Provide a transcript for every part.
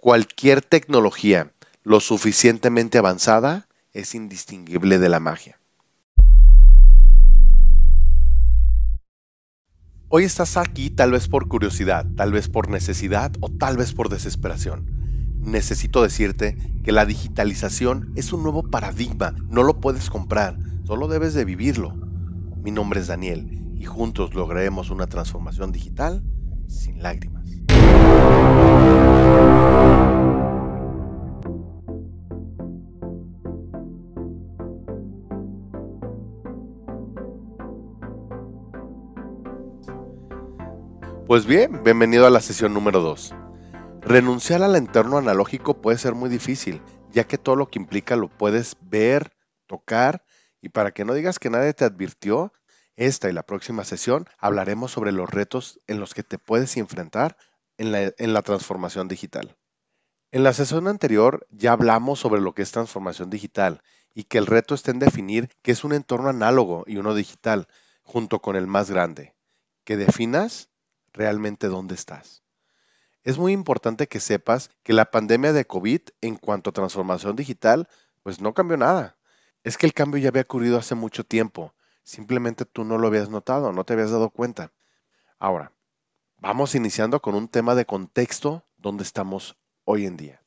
Cualquier tecnología lo suficientemente avanzada es indistinguible de la magia. Hoy estás aquí tal vez por curiosidad, tal vez por necesidad o tal vez por desesperación. Necesito decirte que la digitalización es un nuevo paradigma, no lo puedes comprar, solo debes de vivirlo. Mi nombre es Daniel y juntos lograremos una transformación digital sin lágrimas. Pues bien, bienvenido a la sesión número 2. Renunciar al entorno analógico puede ser muy difícil, ya que todo lo que implica lo puedes ver, tocar, y para que no digas que nadie te advirtió, esta y la próxima sesión hablaremos sobre los retos en los que te puedes enfrentar en la, transformación digital. En la sesión anterior ya hablamos sobre lo que es transformación digital y que el reto está en definir qué es un entorno análogo y uno digital, junto con el más grande. Que definas realmente dónde estás. Es muy importante que sepas que la pandemia de COVID en cuanto a transformación digital, pues no cambió nada. Es que el cambio ya había ocurrido hace mucho tiempo. Simplemente tú no lo habías notado, no te habías dado cuenta. Ahora, vamos iniciando con un tema de contexto donde estamos hoy en día.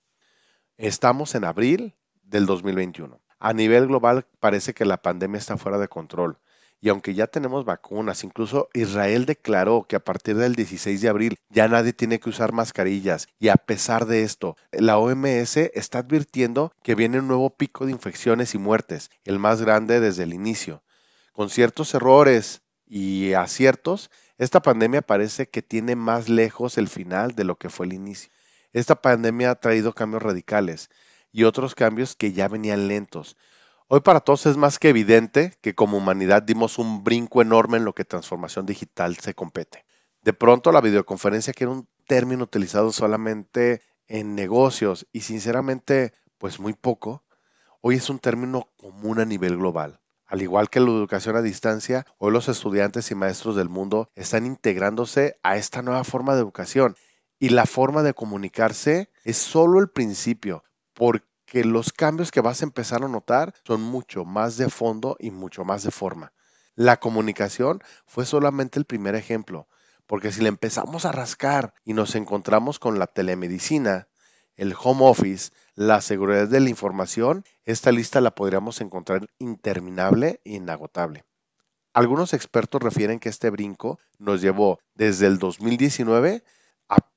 Estamos en abril del 2021. A nivel global parece que la pandemia está fuera de control. Y aunque ya tenemos vacunas, incluso Israel declaró que a partir del 16 de abril ya nadie tiene que usar mascarillas. Y a pesar de esto, la OMS está advirtiendo que viene un nuevo pico de infecciones y muertes, el más grande desde el inicio. Con ciertos errores y aciertos, esta pandemia parece que tiene más lejos el final de lo que fue el inicio. Esta pandemia ha traído cambios radicales y otros cambios que ya venían lentos, Hoy para todos es más que evidente que como humanidad dimos un brinco enorme en lo que transformación digital se compete. De pronto la videoconferencia, que era un término utilizado solamente en negocios y sinceramente pues muy poco, hoy es un término común a nivel global. Al igual que la educación a distancia, hoy los estudiantes y maestros del mundo están integrándose a esta nueva forma de educación y la forma de comunicarse es solo el principio, porque que los cambios que vas a empezar a notar son mucho más de fondo y mucho más de forma. La comunicación fue solamente el primer ejemplo, porque si le empezamos a rascar y nos encontramos con la telemedicina, el home office, la seguridad de la información, esta lista la podríamos encontrar interminable e inagotable. Algunos expertos refieren que este brinco nos llevó desde el 2019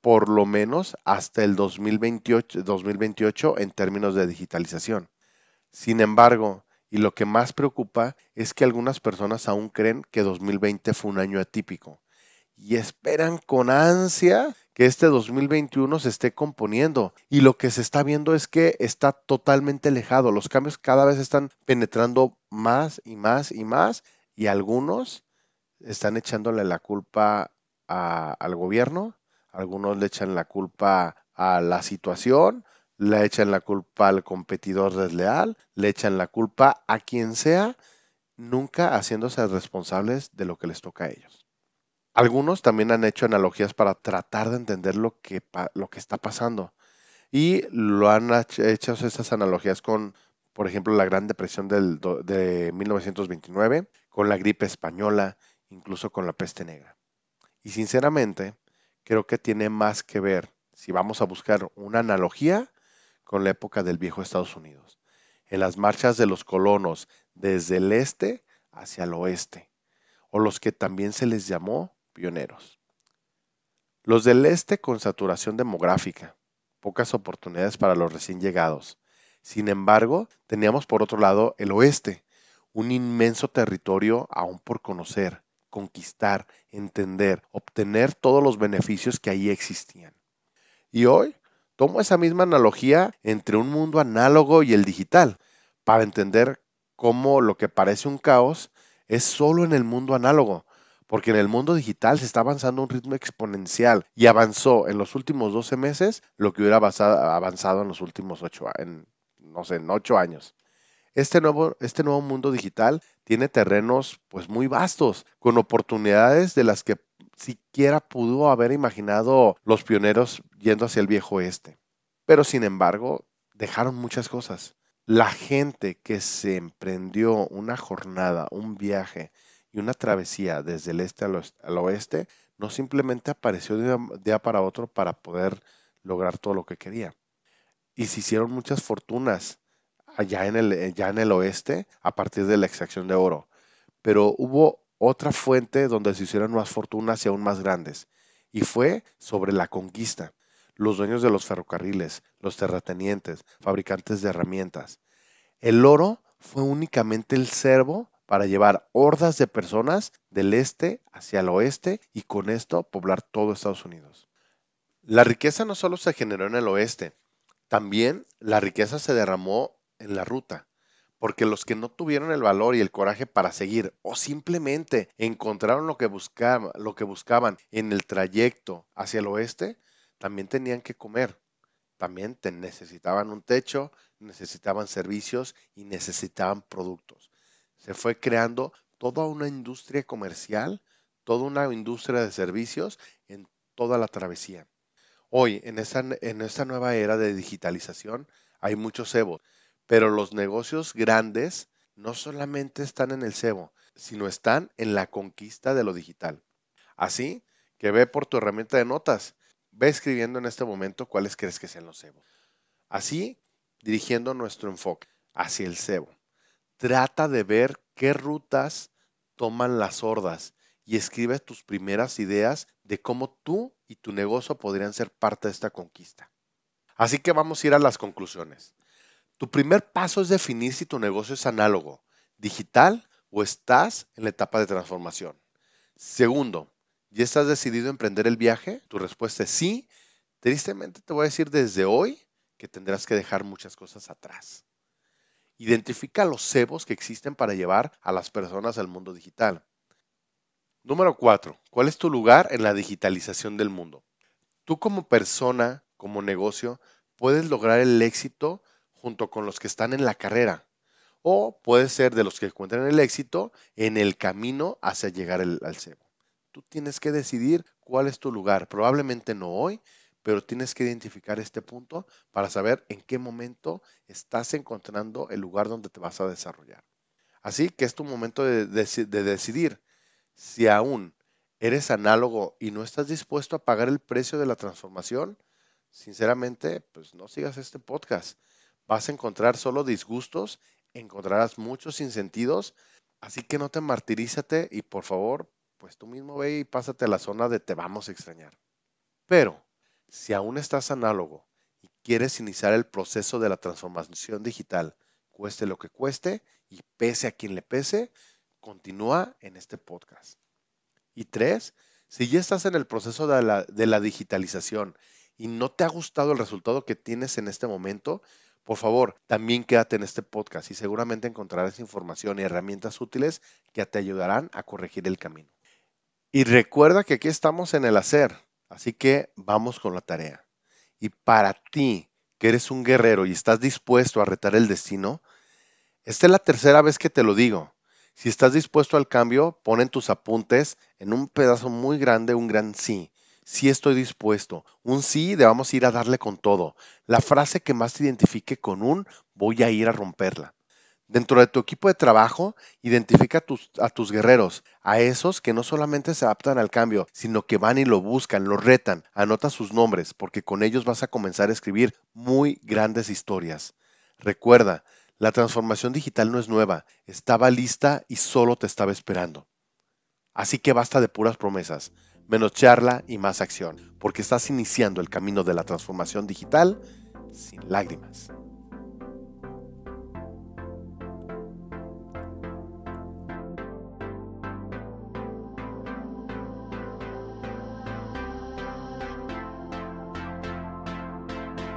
por lo menos hasta el 2028, 2028 en términos de digitalización. Sin embargo, y lo que más preocupa es que algunas personas aún creen que 2020 fue un año atípico y esperan con ansia que este 2021 se esté componiendo. Y lo que se está viendo es que está totalmente alejado. Los cambios cada vez están penetrando más y más y más y algunos están echándole la culpa al gobierno, algunos le echan la culpa a la situación, le echan la culpa al competidor desleal, le echan la culpa a quien sea, nunca haciéndose responsables de lo que les toca a ellos. Algunos también han hecho analogías para tratar de entender lo que, está pasando. Y lo han hecho esas analogías con, por ejemplo, la Gran Depresión de 1929, con la gripe española, incluso con la peste negra. Y sinceramente, creo que tiene más que ver, si vamos a buscar una analogía, con la época del viejo Estados Unidos, en las marchas de los colonos desde el este hacia el oeste, o los que también se les llamó pioneros. Los del este con saturación demográfica, pocas oportunidades para los recién llegados. Sin embargo, teníamos por otro lado el oeste, un inmenso territorio aún por conocer, conquistar, entender, obtener todos los beneficios que ahí existían. Y hoy tomo esa misma analogía entre un mundo análogo y el digital para entender cómo lo que parece un caos es solo en el mundo análogo, porque en el mundo digital se está avanzando a un ritmo exponencial y avanzó en los últimos 12 meses lo que hubiera avanzado en los últimos 8, en, no sé, en 8 años. Este nuevo, este nuevo mundo digital tiene terrenos pues muy vastos, con oportunidades de las que siquiera pudo haber imaginado los pioneros yendo hacia el viejo oeste. pero sin embargo dejaron muchas cosas. La gente que se emprendió una jornada, un viaje y una travesía desde el este al, oeste, no simplemente apareció de un día para otro para poder lograr todo lo que quería. Y se hicieron muchas fortunas allá en el, ya en el oeste a partir de la extracción de oro. Pero hubo otra fuente donde se hicieron más fortunas y aún más grandes, y fue sobre la conquista los dueños de los ferrocarriles, los terratenientes, fabricantes de herramientas. El oro fue únicamente el servo para llevar hordas de personas del este hacia el oeste y con esto poblar todo Estados Unidos. La riqueza no solo se generó en el oeste, también la riqueza se derramó en la ruta, porque los que no tuvieron el valor y el coraje para seguir o simplemente encontraron lo que buscaban, lo que buscaban en el trayecto hacia el oeste, también tenían que comer, también necesitaban un techo, necesitaban servicios y necesitaban productos. Se fue creando toda una industria comercial, toda una industria de servicios en toda la travesía. Hoy, en esta, en esta nueva era de digitalización, hay muchos cebos, pero los negocios grandes no solamente están en el cebo, sino están en la conquista de lo digital. Así que ve por tu herramienta de notas Ve escribiendo en este momento cuáles crees que sean los cebos. Así, dirigiendo nuestro enfoque hacia el cebo. Trata de ver qué rutas toman las hordas y escribe tus primeras ideas de cómo tú y tu negocio podrían ser parte de esta conquista. Así que vamos a ir a las conclusiones. Tu primer paso es definir si tu negocio es análogo, digital o estás en la etapa de transformación. Segundo, ¿Ya estás decidido a emprender el viaje? Tu respuesta es sí. Tristemente te voy a decir desde hoy que tendrás que dejar muchas cosas atrás. Identifica los cebos que existen para llevar a las personas al mundo digital. Número 4. ¿Cuál es tu lugar en la digitalización del mundo? Tú como persona, como negocio, puedes lograr el éxito junto con los que están en la carrera. O puedes ser de los que encuentran el éxito en el camino hacia llegar al cebo. Tú tienes que decidir cuál es tu lugar. Probablemente no hoy, pero tienes que identificar este punto para saber en qué momento estás encontrando el lugar donde te vas a desarrollar. Así que es tu momento de, decidir si aún eres análogo y no estás dispuesto a pagar el precio de la transformación. Sinceramente, pues no sigas este podcast. Vas a encontrar solo disgustos, encontrarás muchos sinsentidos, así que no te martirízate y por favor pues tú mismo ve y pásate a la zona de te vamos a extrañar. Pero si aún estás análogo y quieres iniciar el proceso de la transformación digital, cueste lo que cueste y pese a quien le pese, continúa en este podcast. Y tres, si ya estás en el proceso de la, de la digitalización y no te ha gustado el resultado que tienes en este momento, por favor, también quédate en este podcast y seguramente encontrarás información y herramientas útiles que te ayudarán a corregir el camino. Y recuerda que aquí estamos en el hacer, así que vamos con la tarea. Y para ti, que eres un guerrero y estás dispuesto a retar el destino, esta es la tercera vez que te lo digo. Si estás dispuesto al cambio, pon en tus apuntes en un pedazo muy grande un gran sí. Sí estoy dispuesto. Un sí de vamos a ir a darle con todo. La frase que más te identifique con un voy a ir a romperla. Dentro de tu equipo de trabajo, identifica a tus, guerreros, a esos que no solamente se adaptan al cambio, sino que van y lo buscan, lo retan. Anota sus nombres, porque con ellos vas a comenzar a escribir muy grandes historias. Recuerda, la transformación digital no es nueva, estaba lista y solo te estaba esperando. Así que basta de puras promesas, menos charla y más acción, porque estás iniciando el camino de la transformación digital sin lágrimas.